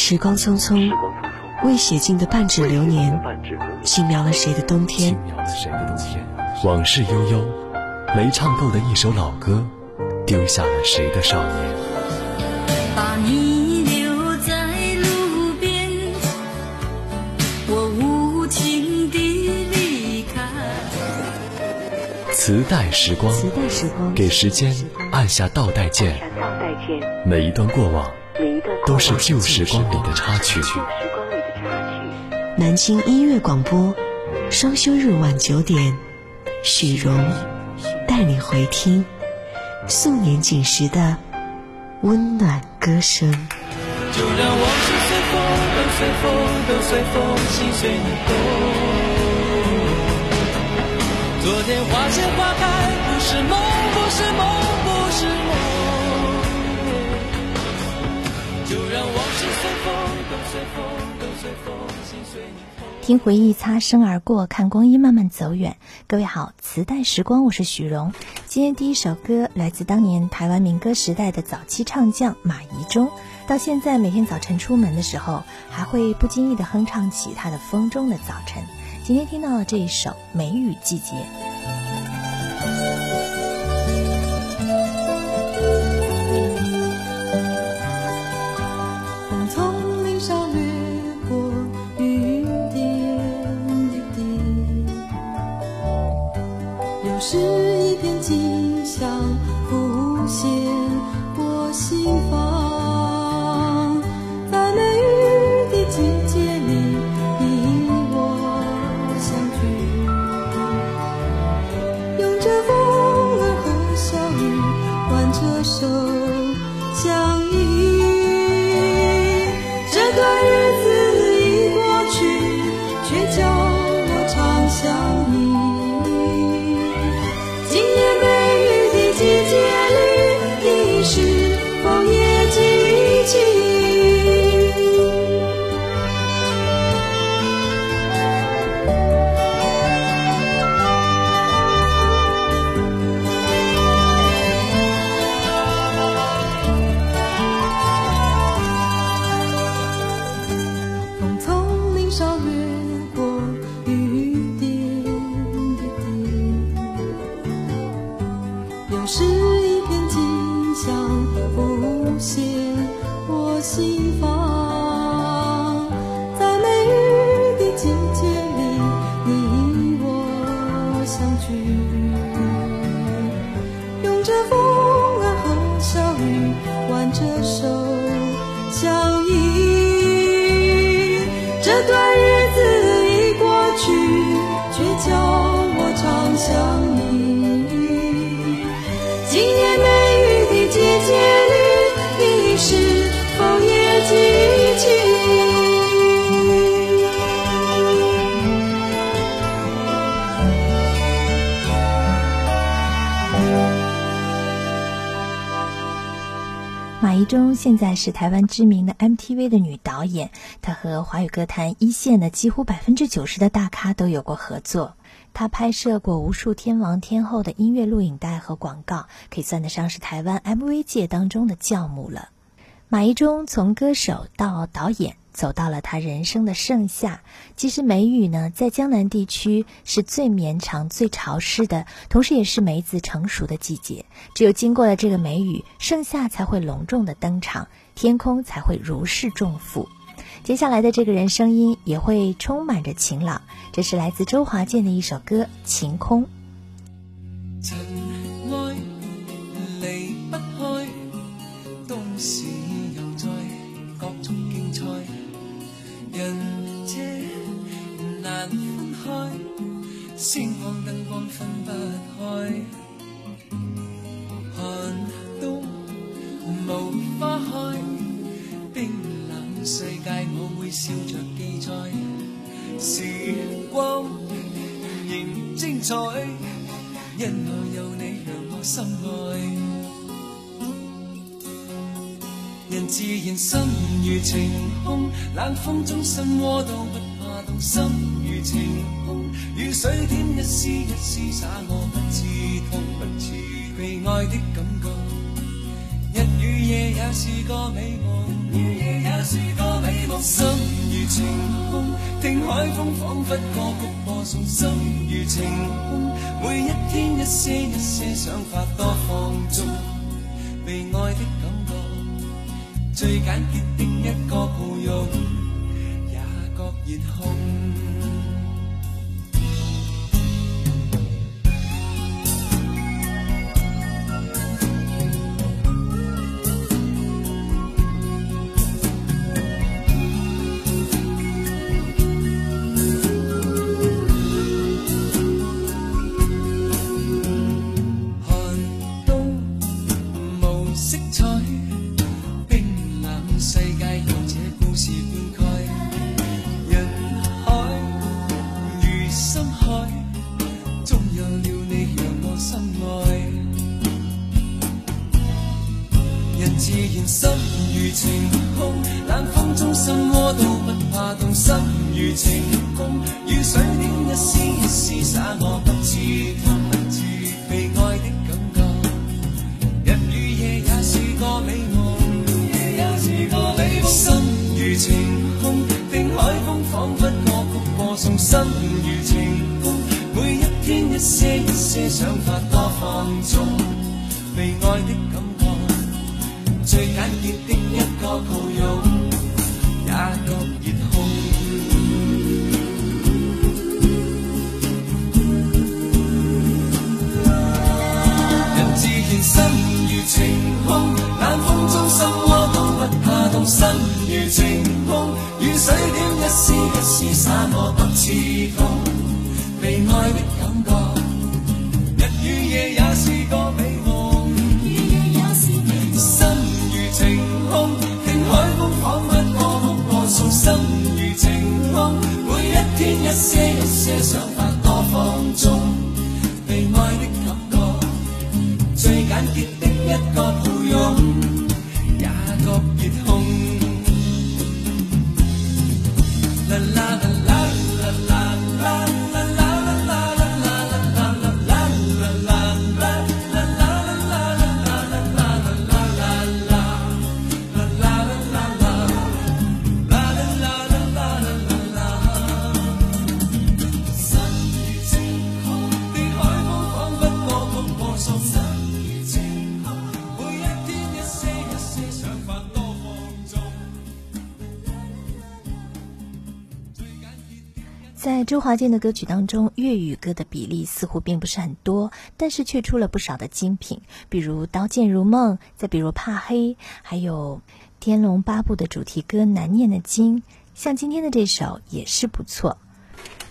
时光匆匆，未写尽的半纸流年，轻描了谁的冬天？往事悠悠，没唱够的一首老歌，丢下了谁的少年？把你留在路边，我无情地离开。磁带时光，磁带时光，给时间按下倒带键，每一段过往。都是旧时光里的插曲。南京音乐广播，双休日晚九点，许荣带你回听素年锦时的温暖歌声。就让往事随风，都随风，都随风，心随你动。昨天花谢花开，不是梦，不是梦，不是梦。听回忆擦身而过，看光阴慢慢走远。各位好，磁带时光，我是许荣。今天第一首歌来自当年台湾民歌时代的早期唱将马宜中，到现在每天早晨出门的时候，还会不经意的哼唱起他的《风中的早晨》。今天听到了这一首《梅雨季节》。这首相依这段马一中现在是台湾知名的 MTV 的女导演，她和华语歌坛一线的几乎百分之九十的大咖都有过合作。她拍摄过无数天王天后的音乐录影带和广告，可以算得上是台湾 MV 界当中的教母了。马一中从歌手到导演。走到了他人生的盛夏。其实梅雨呢，在江南地区是最绵长、最潮湿的，同时也是梅子成熟的季节。只有经过了这个梅雨，盛夏才会隆重的登场，天空才会如释重负。接下来的这个人声音也会充满着晴朗。这是来自周华健的一首歌《晴空》。尘埃离不开，冬雪星光灯光分不开，寒冬无花开，冰冷世界我会笑着记载，时光仍精彩，因我有你让我心爱，人自然心如晴空，冷风中心窝都不怕冻，心如晴空。雨水点一丝一丝洒，我不知痛，不知被爱的感觉。日与夜也是个美梦，日夜也是个美梦，心如晴空，听海风仿佛歌曲播送，心如晴空，每一天一些一些想法多放纵，被爱的感觉，最简洁的一个抱拥，也觉热烘。自然心如晴空，冷风中心窝都不怕冻，心如晴空，雨水點一絲一絲灑我不知痛，不知被愛的感覺。日與夜也是个美夢，夜也是個美夢。心如晴空，聽海風彷彿歌曲播送，心如晴空，每一天一些一些想法多放纵，被爱的感 sangue tem 周华健的歌曲当中，粤语歌的比例似乎并不是很多，但是却出了不少的精品，比如《刀剑如梦》，再比如《怕黑》，还有《天龙八部》的主题歌《难念的经》，像今天的这首也是不错。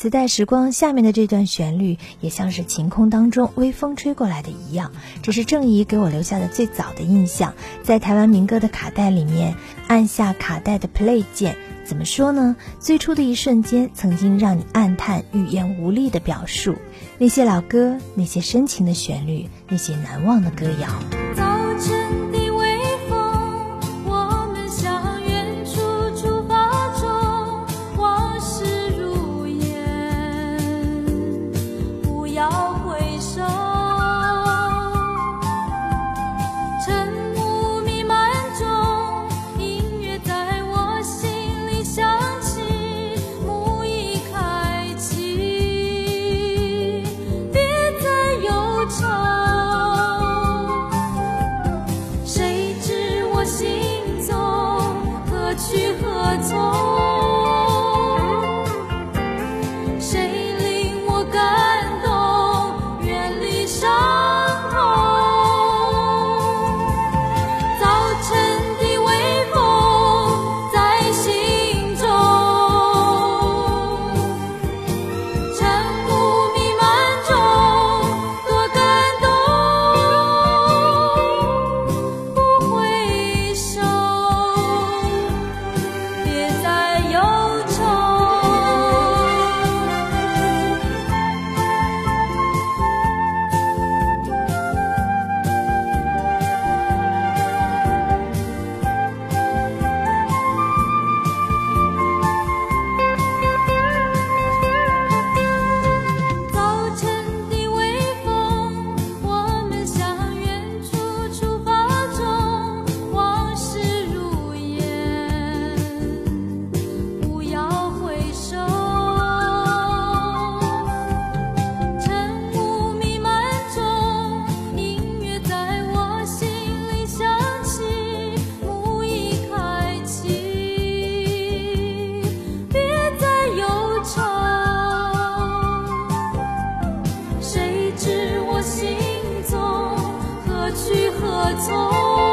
磁带时光下面的这段旋律，也像是晴空当中微风吹过来的一样，这是郑怡给我留下的最早的印象。在台湾民歌的卡带里面，按下卡带的 play 键，怎么说呢？最初的一瞬间，曾经让你暗叹语言无力的表述。那些老歌，那些深情的旋律，那些难忘的歌谣。何从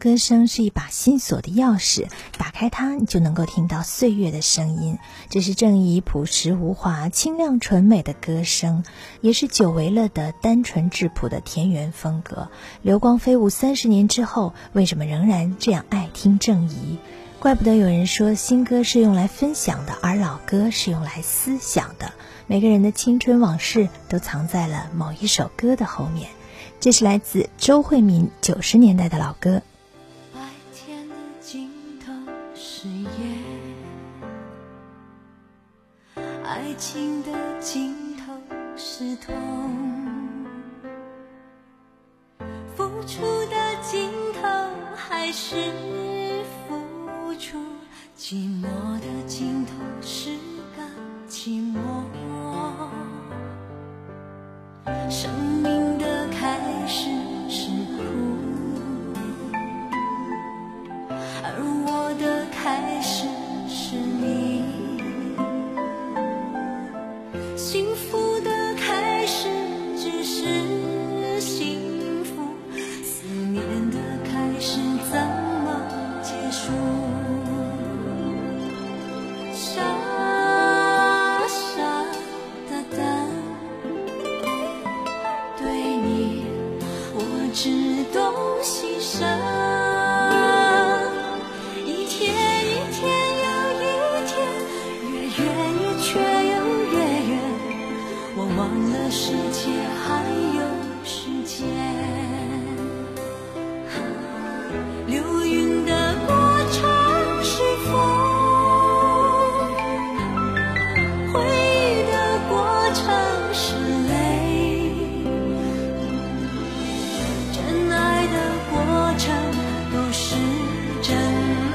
歌声是一把心锁的钥匙，打开它，你就能够听到岁月的声音。这是郑怡朴实无华、清亮纯美的歌声，也是久违了的单纯质朴的田园风格。流光飞舞三十年之后，为什么仍然这样爱听郑怡？怪不得有人说，新歌是用来分享的，而老歌是用来思想的。每个人的青春往事都藏在了某一首歌的后面。这是来自周慧敏九十年代的老歌。爱情的尽头是痛，付出的尽头还是付出，寂寞忘了世界还有时间。流云的过程是风。回忆的过程是泪，真爱的过程都是真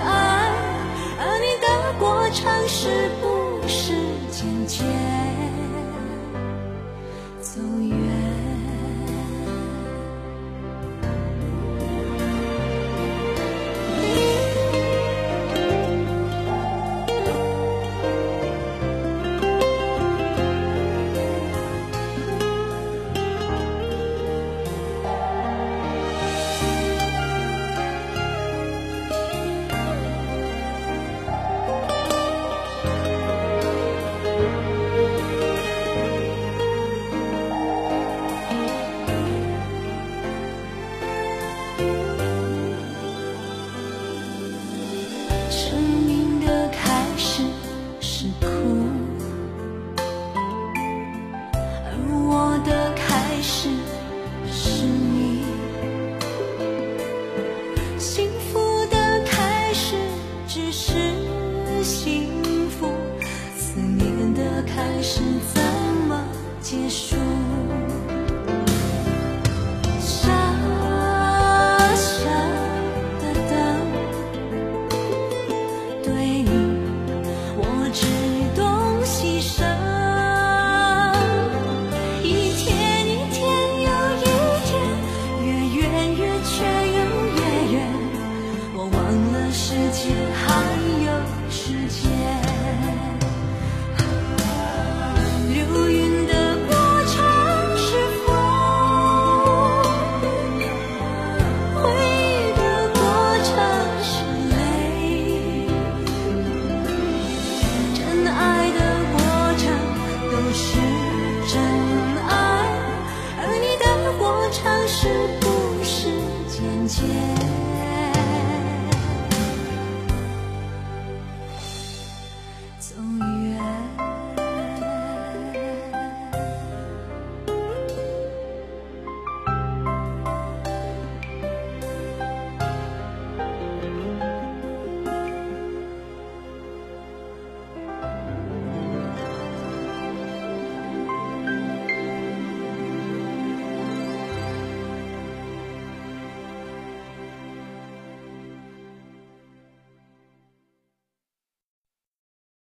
爱，而你的过程是不是渐渐